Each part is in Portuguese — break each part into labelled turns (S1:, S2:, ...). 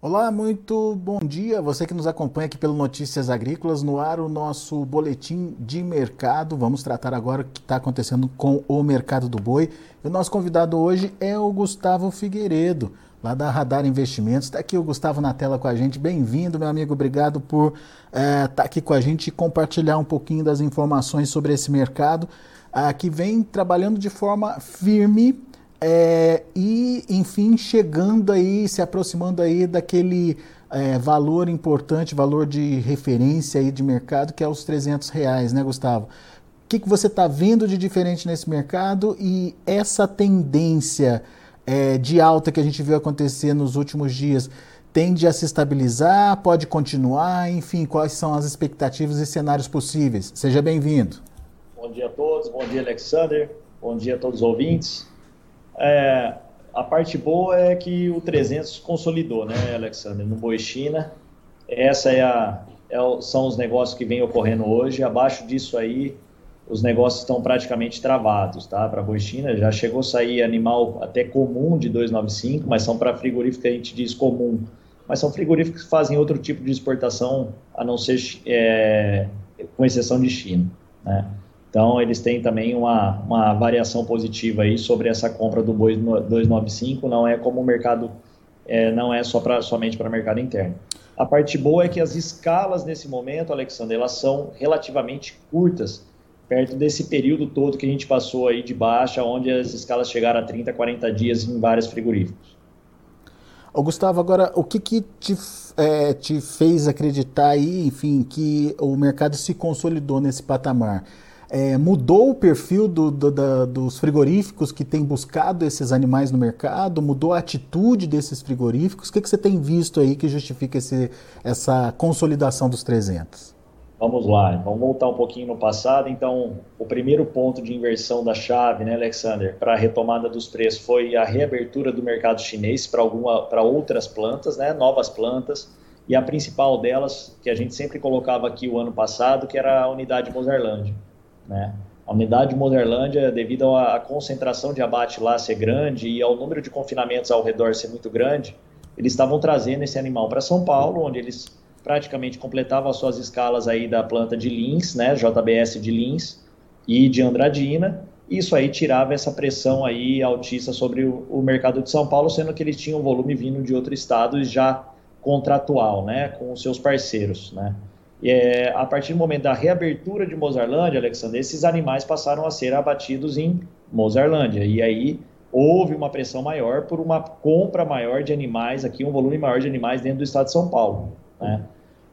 S1: Olá, muito bom dia. Você que nos acompanha aqui pelo Notícias Agrícolas, no ar o nosso boletim de mercado. Vamos tratar agora o que está acontecendo com o mercado do boi. o nosso convidado hoje é o Gustavo Figueiredo, lá da Radar Investimentos. Está aqui o Gustavo na tela com a gente. Bem-vindo, meu amigo. Obrigado por estar é, tá aqui com a gente e compartilhar um pouquinho das informações sobre esse mercado ah, que vem trabalhando de forma firme é, e, enfim, chegando aí, se aproximando aí daquele é, valor importante, valor de referência aí de mercado, que é os 300 reais, né, Gustavo? O que, que você está vendo de diferente nesse mercado e essa tendência é, de alta que a gente viu acontecer nos últimos dias tende a se estabilizar, pode continuar, enfim, quais são as expectativas e cenários possíveis? Seja bem-vindo.
S2: Bom dia a todos, bom dia Alexander, bom dia a todos os ouvintes. É, a parte boa é que o 300 consolidou, né, Alexander, no Boi China. Essa é a, é, são os negócios que vêm ocorrendo hoje. Abaixo disso aí, os negócios estão praticamente travados, tá? Para Boi China já chegou a sair animal até comum de 295, mas são para frigorífico que a gente diz comum. Mas são frigoríficos que fazem outro tipo de exportação, a não ser é, com exceção de China, né? Então, eles têm também uma, uma variação positiva aí sobre essa compra do boi 295, não é como o mercado, é, não é só pra, somente para mercado interno. A parte boa é que as escalas nesse momento, Alexandre, elas são relativamente curtas, perto desse período todo que a gente passou aí de baixa, onde as escalas chegaram a 30, 40 dias em vários frigoríficos.
S1: Ô Gustavo, agora, o que, que te, é, te fez acreditar aí, enfim, que o mercado se consolidou nesse patamar? É, mudou o perfil do, do, da, dos frigoríficos que têm buscado esses animais no mercado? Mudou a atitude desses frigoríficos? O que, que você tem visto aí que justifica esse, essa consolidação dos 300?
S2: Vamos lá, vamos voltar um pouquinho no passado. Então, o primeiro ponto de inversão da chave, né, Alexander, para a retomada dos preços foi a reabertura do mercado chinês para outras plantas, né, novas plantas. E a principal delas, que a gente sempre colocava aqui o ano passado, que era a unidade Mozarlândia. Né? A unidade de Moderlândia, devido à concentração de abate lá ser grande e ao número de confinamentos ao redor ser muito grande, eles estavam trazendo esse animal para São Paulo, onde eles praticamente completavam as suas escalas aí da planta de Lins, né, JBS de Lins e de Andradina. Isso aí tirava essa pressão aí altista sobre o, o mercado de São Paulo, sendo que eles tinham volume vindo de outro estado já contratual, né, com os seus parceiros, né. É, a partir do momento da reabertura de Mozarlândia, Alexandre, esses animais passaram a ser abatidos em Mozarlândia. E aí houve uma pressão maior por uma compra maior de animais aqui, um volume maior de animais dentro do estado de São Paulo. Né?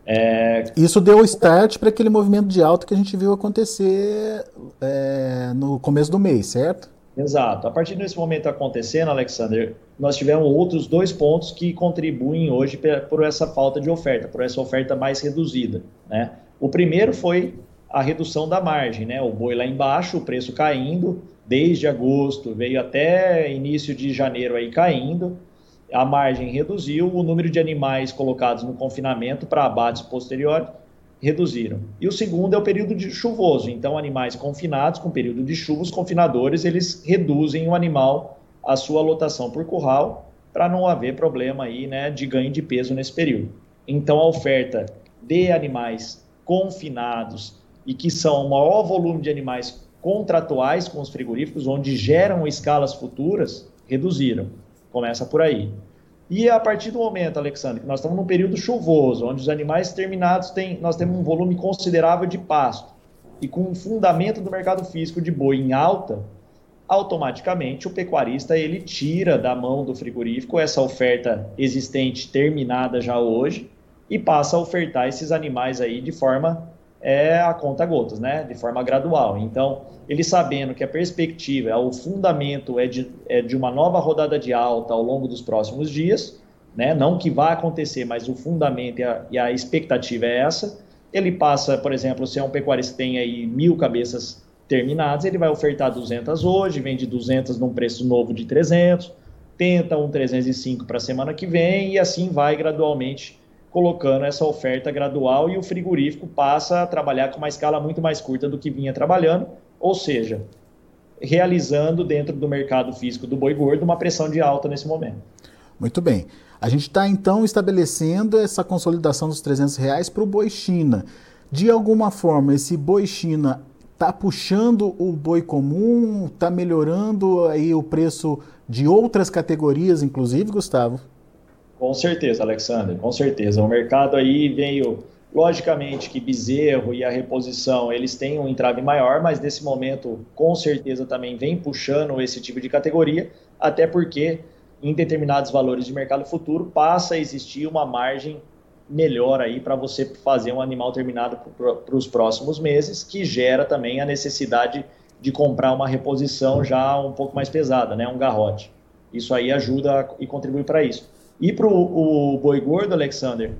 S1: É... Isso deu start para aquele movimento de alta que a gente viu acontecer é, no começo do mês, certo?
S2: Exato. A partir desse momento acontecendo, Alexander, nós tivemos outros dois pontos que contribuem hoje por essa falta de oferta, por essa oferta mais reduzida. Né? O primeiro foi a redução da margem, né? o boi lá embaixo, o preço caindo, desde agosto, veio até início de janeiro aí caindo, a margem reduziu, o número de animais colocados no confinamento para abates posteriores reduziram. E o segundo é o período de chuvoso. Então, animais confinados com período de chuva, os confinadores eles reduzem o animal a sua lotação por curral para não haver problema aí, né, de ganho de peso nesse período. Então, a oferta de animais confinados e que são o maior volume de animais contratuais com os frigoríficos, onde geram escalas futuras, reduziram. Começa por aí. E a partir do momento, Alexandre, que nós estamos num período chuvoso, onde os animais terminados têm, nós temos um volume considerável de pasto, e com o fundamento do mercado físico de boi em alta, automaticamente o pecuarista ele tira da mão do frigorífico essa oferta existente terminada já hoje e passa a ofertar esses animais aí de forma é a conta gotas, né? De forma gradual. Então, ele sabendo que a perspectiva, o fundamento é de, é de uma nova rodada de alta ao longo dos próximos dias, né? Não que vá acontecer, mas o fundamento e a, e a expectativa é essa. Ele passa, por exemplo, se é um pecuarista que tem aí mil cabeças terminadas, ele vai ofertar 200 hoje, vende 200 num preço novo de 300, tenta um 305 para a semana que vem e assim vai gradualmente colocando essa oferta gradual e o frigorífico passa a trabalhar com uma escala muito mais curta do que vinha trabalhando, ou seja, realizando dentro do mercado físico do boi gordo uma pressão de alta nesse momento.
S1: Muito bem. A gente está então estabelecendo essa consolidação dos 300 reais para o boi China. De alguma forma, esse boi China está puxando o boi comum, está melhorando aí o preço de outras categorias, inclusive, Gustavo?
S2: Com certeza, Alexandre, com certeza. O mercado aí veio, logicamente que bezerro e a reposição, eles têm um entrave maior, mas nesse momento, com certeza, também vem puxando esse tipo de categoria, até porque em determinados valores de mercado futuro passa a existir uma margem melhor aí para você fazer um animal terminado para os próximos meses, que gera também a necessidade de comprar uma reposição já um pouco mais pesada, né, um garrote. Isso aí ajuda e contribui para isso. E para o boi gordo, Alexander,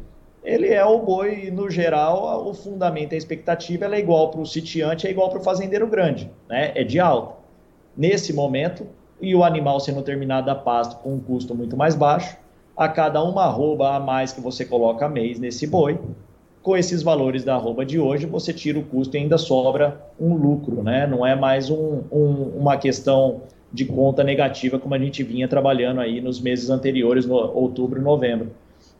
S2: ele é o boi, no geral, o fundamento, a expectativa ela é igual para o sitiante, é igual para o fazendeiro grande, né? é de alta. Nesse momento, e o animal sendo terminado a pasto com um custo muito mais baixo, a cada uma arroba a mais que você coloca mês nesse boi, com esses valores da arroba de hoje, você tira o custo e ainda sobra um lucro, né? Não é mais um, um, uma questão de conta negativa como a gente vinha trabalhando aí nos meses anteriores, no outubro e novembro.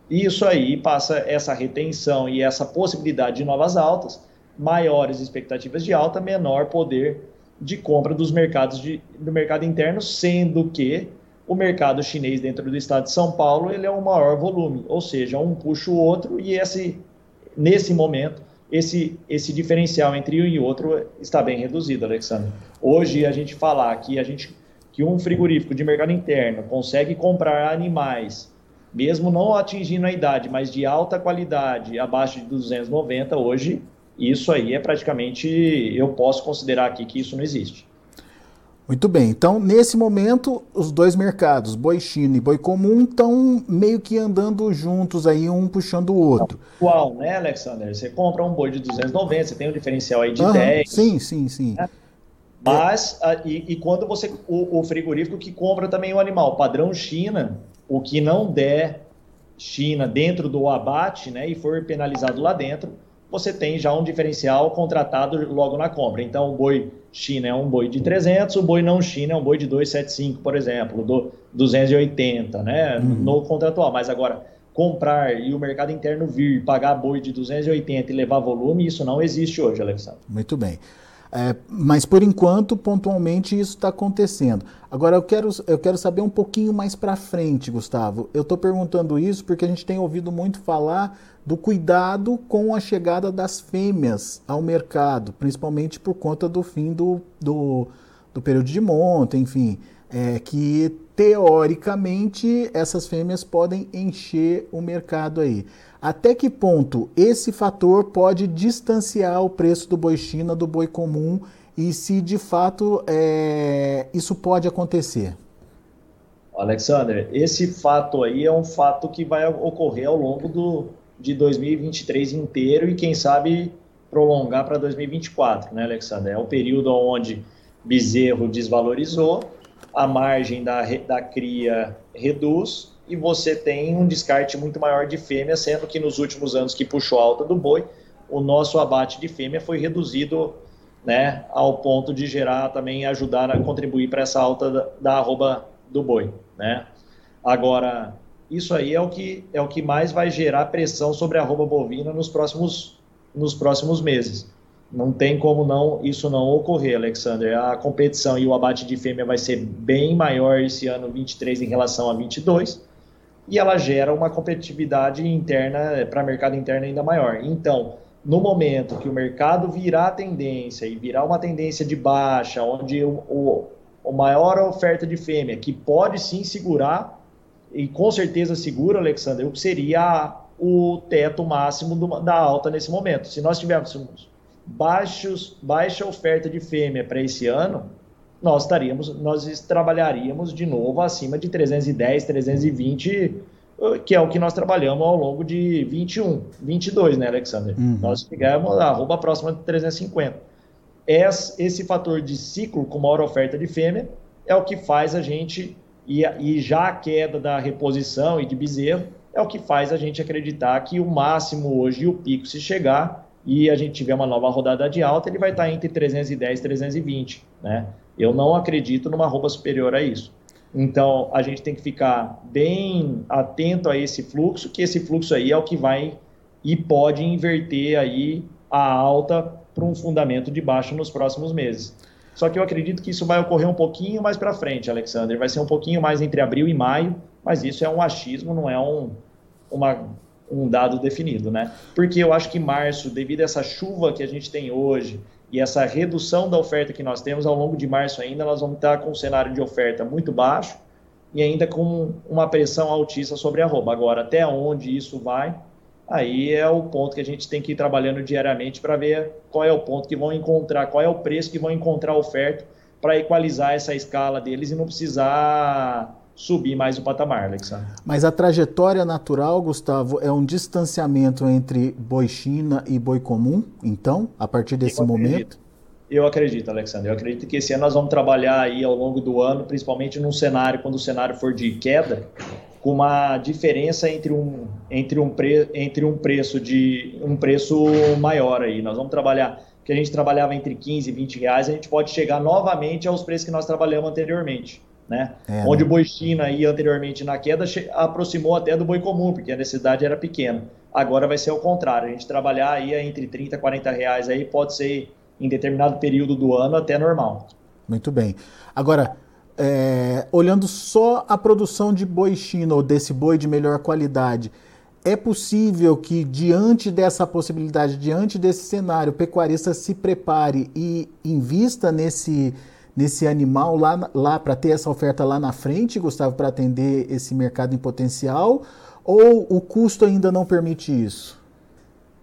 S2: E isso aí passa essa retenção e essa possibilidade de novas altas, maiores expectativas de alta, menor poder de compra dos mercados de, do mercado interno, sendo que o mercado chinês dentro do estado de São Paulo ele é o maior volume, ou seja, um puxa o outro e esse, nesse momento esse, esse diferencial entre um e outro está bem reduzido, Alexandre. Hoje a gente falar que a gente que um frigorífico de mercado interno consegue comprar animais, mesmo não atingindo a idade, mas de alta qualidade, abaixo de 290, hoje isso aí é praticamente eu posso considerar aqui que isso não existe.
S1: Muito bem, então nesse momento os dois mercados, boi chino e boi comum, estão meio que andando juntos aí, um puxando o outro.
S2: Qual, né, Alexander? Você compra um boi de 290, você tem um diferencial aí de uhum, 10.
S1: Sim, sim, sim. Né?
S2: Mas, a, e, e, quando você, o, o, frigorífico que compra também o animal, padrão China, o que não der China dentro do abate, né, e for penalizado lá dentro, você tem já um diferencial contratado logo na compra. Então, o boi China é um boi de 300, o boi não China é um boi de 275, por exemplo, do 280, né, uhum. no contratual. Mas agora, comprar e o mercado interno vir pagar boi de 280 e levar volume, isso não existe hoje, Alexandre.
S1: Muito bem. É, mas por enquanto, pontualmente, isso está acontecendo. Agora eu quero, eu quero saber um pouquinho mais para frente, Gustavo. Eu estou perguntando isso porque a gente tem ouvido muito falar do cuidado com a chegada das fêmeas ao mercado, principalmente por conta do fim do, do, do período de monta, enfim, é, que teoricamente essas fêmeas podem encher o mercado aí. Até que ponto esse fator pode distanciar o preço do boi China do boi comum e se de fato é, isso pode acontecer?
S2: Alexander, esse fato aí é um fato que vai ocorrer ao longo do, de 2023 inteiro e quem sabe prolongar para 2024, né, Alexander? É o período onde bezerro desvalorizou, a margem da, da cria reduz e você tem um descarte muito maior de fêmea, sendo que nos últimos anos que puxou alta do boi, o nosso abate de fêmea foi reduzido né, ao ponto de gerar também ajudar a contribuir para essa alta da, da arroba do boi, né? Agora, isso aí é o que é o que mais vai gerar pressão sobre a arroba bovina nos próximos nos próximos meses. Não tem como não isso não ocorrer, Alexander. A competição e o abate de fêmea vai ser bem maior esse ano 23 em relação a 22 e ela gera uma competitividade interna para mercado interno ainda maior. Então, no momento que o mercado virar tendência e virar uma tendência de baixa, onde o, o, o maior oferta de fêmea, que pode sim segurar, e com certeza segura, o que seria o teto máximo do, da alta nesse momento. Se nós tivéssemos baixos, baixa oferta de fêmea para esse ano, nós estaríamos, nós trabalharíamos de novo acima de 310, 320, que é o que nós trabalhamos ao longo de 21, 22, né, Alexander? Uhum. Nós ficamos a arroba próxima de 350. Esse, esse fator de ciclo com maior oferta de fêmea é o que faz a gente, e, e já a queda da reposição e de bezerro, é o que faz a gente acreditar que o máximo hoje, o pico, se chegar e a gente tiver uma nova rodada de alta, ele vai estar entre 310 e 320, né? Eu não acredito numa roupa superior a isso. Então, a gente tem que ficar bem atento a esse fluxo, que esse fluxo aí é o que vai e pode inverter aí a alta para um fundamento de baixo nos próximos meses. Só que eu acredito que isso vai ocorrer um pouquinho mais para frente, Alexander. Vai ser um pouquinho mais entre abril e maio, mas isso é um achismo, não é um, uma, um dado definido, né? Porque eu acho que março, devido a essa chuva que a gente tem hoje, e essa redução da oferta que nós temos ao longo de março ainda, nós vamos estar com um cenário de oferta muito baixo e ainda com uma pressão altíssima sobre a roupa. Agora, até onde isso vai, aí é o ponto que a gente tem que ir trabalhando diariamente para ver qual é o ponto que vão encontrar, qual é o preço que vão encontrar a oferta para equalizar essa escala deles e não precisar subir mais o patamar, Alexandre.
S1: Mas a trajetória natural, Gustavo, é um distanciamento entre boi China e boi comum, então, a partir desse eu momento?
S2: Acredito. Eu acredito, Alexandre. Eu acredito que esse ano nós vamos trabalhar aí ao longo do ano, principalmente num cenário, quando o cenário for de queda, com uma diferença entre um, entre um, pre, entre um preço de um preço maior aí. Nós vamos trabalhar que a gente trabalhava entre 15 e 20 reais, a gente pode chegar novamente aos preços que nós trabalhamos anteriormente né? É, Onde né? o boi China ia anteriormente na queda, aproximou até do boi comum, porque a necessidade era pequena. Agora vai ser o contrário, a gente trabalhar aí entre 30 e 40 reais aí pode ser em determinado período do ano até normal.
S1: Muito bem. Agora, é, olhando só a produção de boi China ou desse boi de melhor qualidade, é possível que, diante dessa possibilidade, diante desse cenário, o pecuarista se prepare e invista nesse, nesse animal lá, lá para ter essa oferta lá na frente, Gustavo, para atender esse mercado em potencial? Ou o custo ainda não permite isso?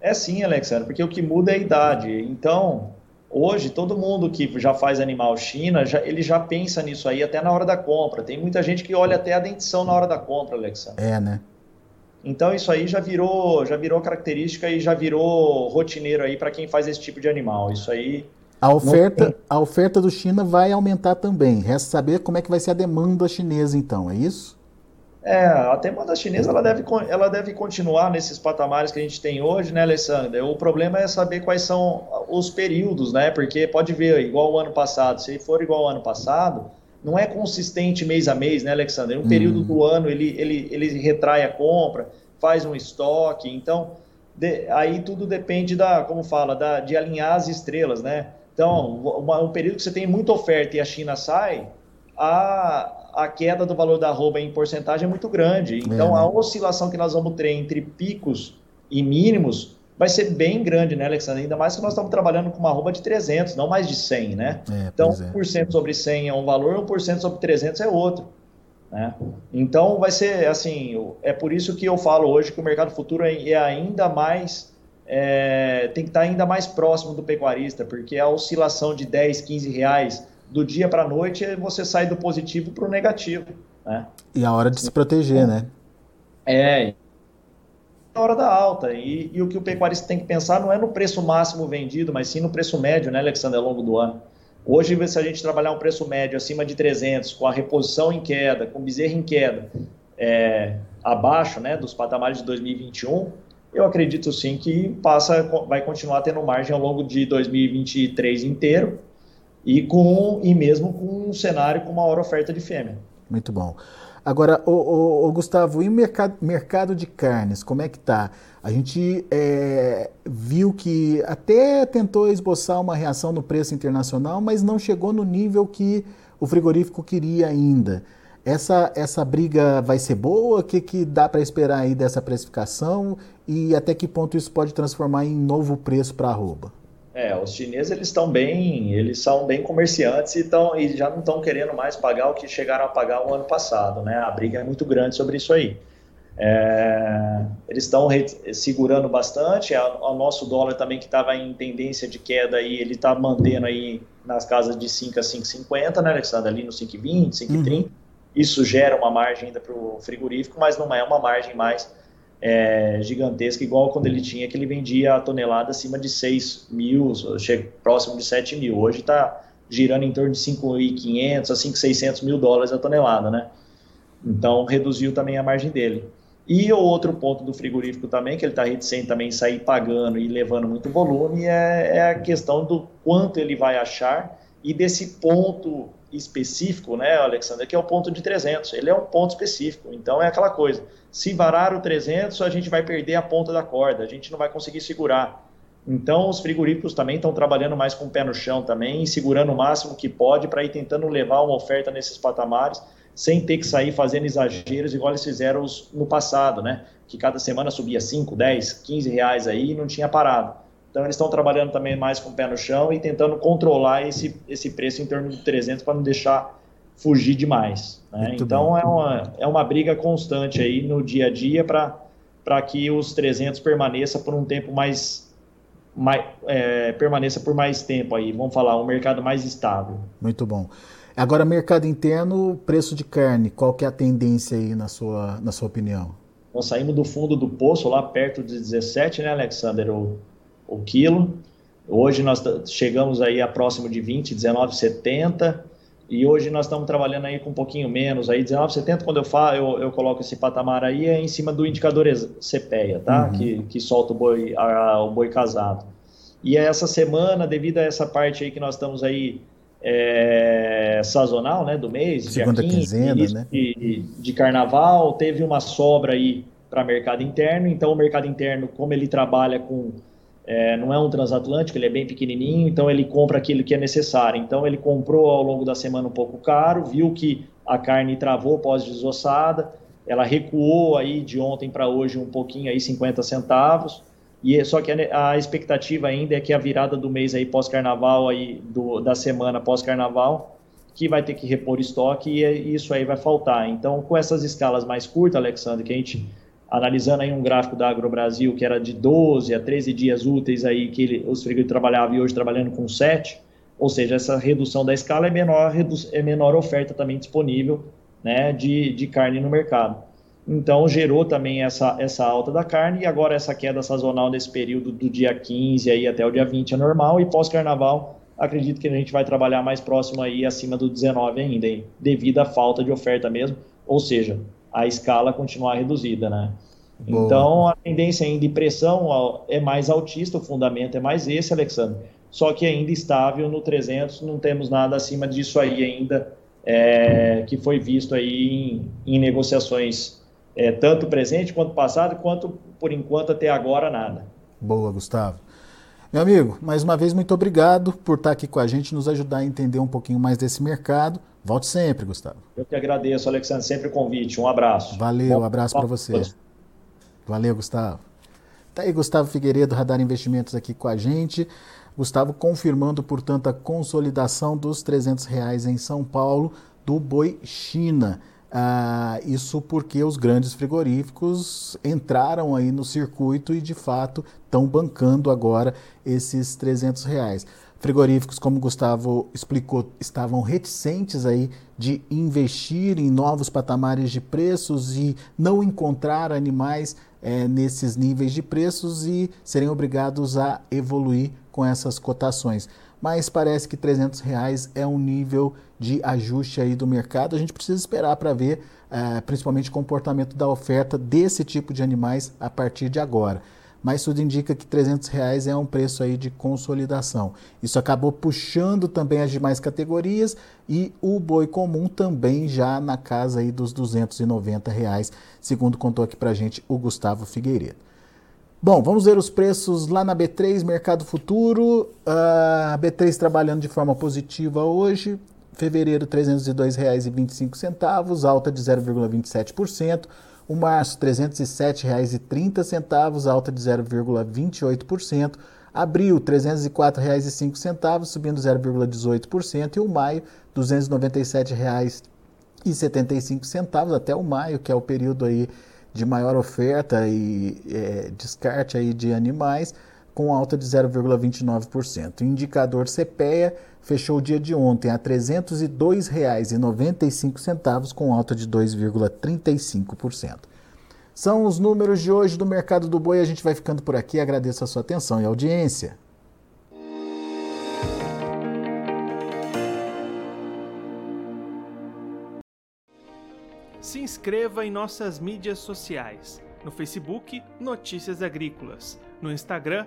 S2: É sim, Alexandre, porque o que muda é a idade. Então, hoje, todo mundo que já faz animal China, já, ele já pensa nisso aí até na hora da compra. Tem muita gente que olha até a dentição na hora da compra, Alexandre.
S1: É, né?
S2: Então isso aí já virou, já virou característica e já virou rotineiro aí para quem faz esse tipo de animal. Isso aí
S1: a oferta, a oferta do China vai aumentar também. Resta saber como é que vai ser a demanda chinesa, então, é isso?
S2: É, a demanda chinesa ela deve, ela deve continuar nesses patamares que a gente tem hoje, né, Alessandra? O problema é saber quais são os períodos, né? Porque pode ver, igual o ano passado, se for igual ao ano passado, não é consistente mês a mês, né, Alexandre? Um hum. período do ano ele, ele, ele retrai a compra, faz um estoque, então de, aí tudo depende da, como fala, da, de alinhar as estrelas, né? Então, um período que você tem muita oferta e a China sai, a, a queda do valor da arroba em porcentagem é muito grande. Então, é. a oscilação que nós vamos ter entre picos e mínimos vai ser bem grande, né, Alexandre? Ainda mais que nós estamos trabalhando com uma arroba de 300, não mais de 100, né? É, então, é. 1% sobre 100 é um valor, 1% sobre 300 é outro. Né? Então, vai ser assim, é por isso que eu falo hoje que o mercado futuro é ainda mais é, tem que estar ainda mais próximo do pecuarista, porque a oscilação de 10, 15 reais do dia para a noite, você sai do positivo para o negativo. Né?
S1: E a hora de se proteger, né?
S2: É, a hora da alta. E, e, o que o pecuarista tem que pensar não é no preço máximo vendido, mas sim no preço médio, né, Alexandre, ao longo do ano. Hoje, se a gente trabalhar um preço médio acima de 300, com a reposição em queda, com bezerra em queda, é, abaixo né, dos patamares de 2021, eu acredito sim que passa, vai continuar tendo margem ao longo de 2023 inteiro e com e mesmo com um cenário com maior oferta de fêmea.
S1: Muito bom. Agora, o, Gustavo, e o mercado, mercado de carnes, como é que tá? A gente é, viu que até tentou esboçar uma reação no preço internacional, mas não chegou no nível que o frigorífico queria ainda. Essa, essa briga vai ser boa? O que, que dá para esperar aí dessa precificação? E até que ponto isso pode transformar em novo preço para a arroba?
S2: É, os chineses eles estão bem, eles são bem comerciantes e, tão, e já não estão querendo mais pagar o que chegaram a pagar o ano passado, né? A briga é muito grande sobre isso aí. É, eles estão segurando bastante, o nosso dólar também que estava em tendência de queda aí, ele está mantendo aí nas casas de 5 a 5,50, né, Alexandre? Ali no 5,20, 5,30. Uhum. Isso gera uma margem ainda para o frigorífico, mas não é uma margem mais é, gigantesca, igual quando ele tinha, que ele vendia a tonelada acima de 6 mil, próximo de 7 mil. Hoje está girando em torno de 5.500 a 5.600 mil dólares a tonelada, né? Então, reduziu também a margem dele. E o outro ponto do frigorífico também, que ele está reticente também sair pagando e levando muito volume, é, é, a questão do quanto ele vai achar e desse ponto específico, né, Alexandre, que é o ponto de 300. Ele é um ponto específico. Então é aquela coisa. Se varar o 300, a gente vai perder a ponta da corda, a gente não vai conseguir segurar. Então os frigoríficos também estão trabalhando mais com o pé no chão também, segurando o máximo que pode para ir tentando levar uma oferta nesses patamares, sem ter que sair fazendo exageros igual eles fizeram no passado, né? Que cada semana subia 5, 10, 15 reais aí e não tinha parado. Então, eles estão trabalhando também mais com o pé no chão e tentando controlar esse, esse preço em torno de 300 para não deixar fugir demais. Né? Então, é uma, é uma briga constante aí no dia a dia para que os 300 permaneça por um tempo mais, mais é, permaneça por mais tempo aí, vamos falar, um mercado mais estável.
S1: Muito bom. Agora, mercado interno, preço de carne, qual que é a tendência aí na sua, na sua opinião?
S2: Nós saímos do fundo do poço lá perto de 17, né, Alexander? O o quilo. Hoje nós chegamos aí a próximo de 20, 19,70 e hoje nós estamos trabalhando aí com um pouquinho menos, aí 19,70 quando eu falo, eu, eu, coloco esse patamar aí é em cima do indicador CPEA, tá? Uhum. Que, que solta o boi, a, o boi casado. E essa semana, devido a essa parte aí que nós estamos aí é, sazonal, né, do mês,
S1: Segunda dia 15, quinzena, né?
S2: de, de carnaval, teve uma sobra aí para mercado interno, então o mercado interno, como ele trabalha com é, não é um transatlântico, ele é bem pequenininho, então ele compra aquilo que é necessário. Então ele comprou ao longo da semana um pouco caro, viu que a carne travou pós-desossada, ela recuou aí de ontem para hoje um pouquinho aí 50 centavos. E é, só que a, a, expectativa ainda é que a virada do mês aí pós-carnaval aí do, da semana pós-carnaval que vai ter que repor estoque e é, isso aí vai faltar. Então, com essas escalas mais curtas, Alexandre, que a gente analisando aí um gráfico da AgroBrasil que era de 12 a 13 dias úteis aí que ele, os frigoríficos trabalhavam e hoje trabalhando com 7, ou seja, essa redução da escala é menor, é menor oferta também disponível né, de, de carne no mercado. Então gerou também essa, essa alta da carne e agora essa queda sazonal nesse período do dia 15 aí até o dia 20 é normal e pós-carnaval acredito que a gente vai trabalhar mais próximo aí acima do 19 ainda, hein, devido à falta de oferta mesmo, ou seja, a escala continuar reduzida, né? Boa. Então, a tendência ainda de pressão é mais altista, o fundamento é mais esse, Alexandre. Só que ainda estável no 300, não temos nada acima disso aí ainda, é, que foi visto aí em, em negociações, é, tanto presente quanto passado, quanto por enquanto até agora nada.
S1: Boa, Gustavo. Meu amigo, mais uma vez, muito obrigado por estar aqui com a gente, nos ajudar a entender um pouquinho mais desse mercado. Volte sempre, Gustavo.
S2: Eu que agradeço, Alexandre, sempre o convite. Um abraço.
S1: Valeu, um abraço para você. Valeu, Gustavo. Tá aí Gustavo Figueiredo, Radar Investimentos aqui com a gente. Gustavo confirmando, portanto, a consolidação dos 300 reais em São Paulo do boi China. Ah, isso porque os grandes frigoríficos entraram aí no circuito e, de fato, estão bancando agora esses 300 reais frigoríficos, como o Gustavo explicou, estavam reticentes aí de investir em novos patamares de preços e não encontrar animais é, nesses níveis de preços e serem obrigados a evoluir com essas cotações. Mas parece que 300 reais é um nível de ajuste aí do mercado. A gente precisa esperar para ver, é, principalmente o comportamento da oferta desse tipo de animais a partir de agora mas tudo indica que 300 reais é um preço aí de consolidação. Isso acabou puxando também as demais categorias e o boi comum também já na casa aí dos 290 reais, segundo contou aqui para gente o Gustavo Figueiredo. Bom, vamos ver os preços lá na B3, Mercado Futuro. A B3 trabalhando de forma positiva hoje. Fevereiro, R$ 302,25, alta de 0,27%. O março, R$ 307,30, alta de 0,28%. Abril, R$ 304,05, subindo 0,18%. E o maio, R$ 297,75, até o maio, que é o período aí de maior oferta e é, descarte aí de animais, com alta de 0,29%. O indicador CPEA fechou o dia de ontem a R$ 302,95, com alta de 2,35%. São os números de hoje do mercado do boi. A gente vai ficando por aqui. Agradeço a sua atenção e audiência.
S3: Se inscreva em nossas mídias sociais. No Facebook, Notícias Agrícolas. No Instagram,